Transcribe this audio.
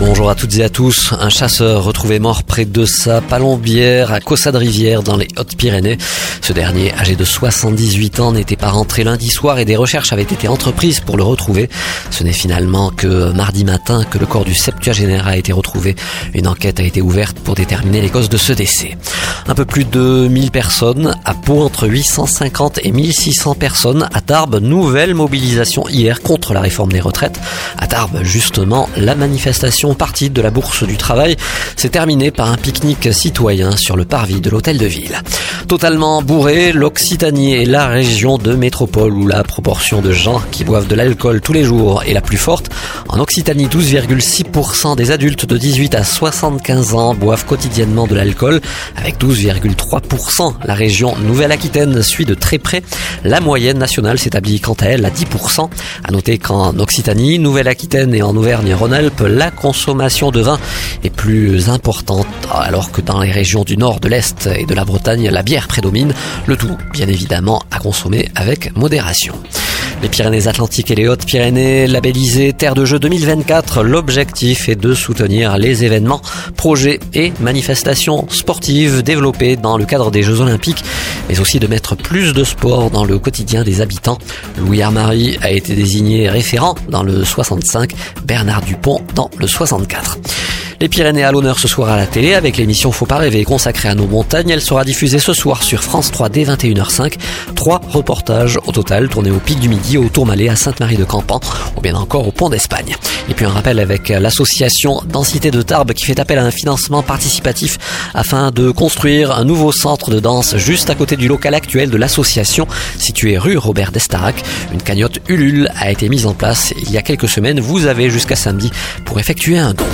Bonjour à toutes et à tous. Un chasseur retrouvé mort près de sa palombière à Cossade-Rivière dans les Hautes-Pyrénées. Ce dernier, âgé de 78 ans, n'était pas rentré lundi soir et des recherches avaient été entreprises pour le retrouver. Ce n'est finalement que mardi matin que le corps du septuagénaire a été retrouvé. Une enquête a été ouverte pour déterminer les causes de ce décès. Un peu plus de 1000 personnes à Pau, entre 850 et 1600 personnes à Tarbes. Nouvelle mobilisation hier contre la réforme des retraites. À Tarbes, justement, la manifestation partie de la Bourse du Travail s'est terminée par un pique-nique citoyen sur le parvis de l'hôtel de ville. Totalement bourré, l'Occitanie est la région de métropole où la proportion de gens qui boivent de l'alcool tous les jours est la plus forte. En Occitanie, 12,6% des adultes de 18 à 75 ans boivent quotidiennement de l'alcool, avec 12,3%. La région Nouvelle-Aquitaine suit de très près. La moyenne nationale s'établit quant à elle à 10%. À noter qu'en Occitanie, Nouvelle-Aquitaine et en Auvergne-Rhône-Alpes, la consommation de vin est plus importante, alors que dans les régions du nord, de l'est et de la Bretagne, la bière prédomine. Le tout, bien évidemment, à consommer avec modération. Les Pyrénées-Atlantiques et les Hautes-Pyrénées labellisées Terre de Jeux 2024. L'objectif est de soutenir les événements, projets et manifestations sportives développés dans le cadre des Jeux Olympiques, mais aussi de mettre plus de sport dans le quotidien des habitants. Louis Armary a été désigné référent dans le 65, Bernard Dupont dans le 64. Les Pyrénées à l'honneur ce soir à la télé avec l'émission Faut pas rêver consacrée à nos montagnes. Elle sera diffusée ce soir sur France 3 dès 21h05. Trois reportages au total tournés au Pic du Midi, au Tourmalet, à Sainte-Marie-de-Campan ou bien encore au Pont d'Espagne. Et puis un rappel avec l'association Densité de Tarbes qui fait appel à un financement participatif afin de construire un nouveau centre de danse juste à côté du local actuel de l'association situé rue Robert d'Estarac. Une cagnotte Ulule a été mise en place il y a quelques semaines. Vous avez jusqu'à samedi pour effectuer un don.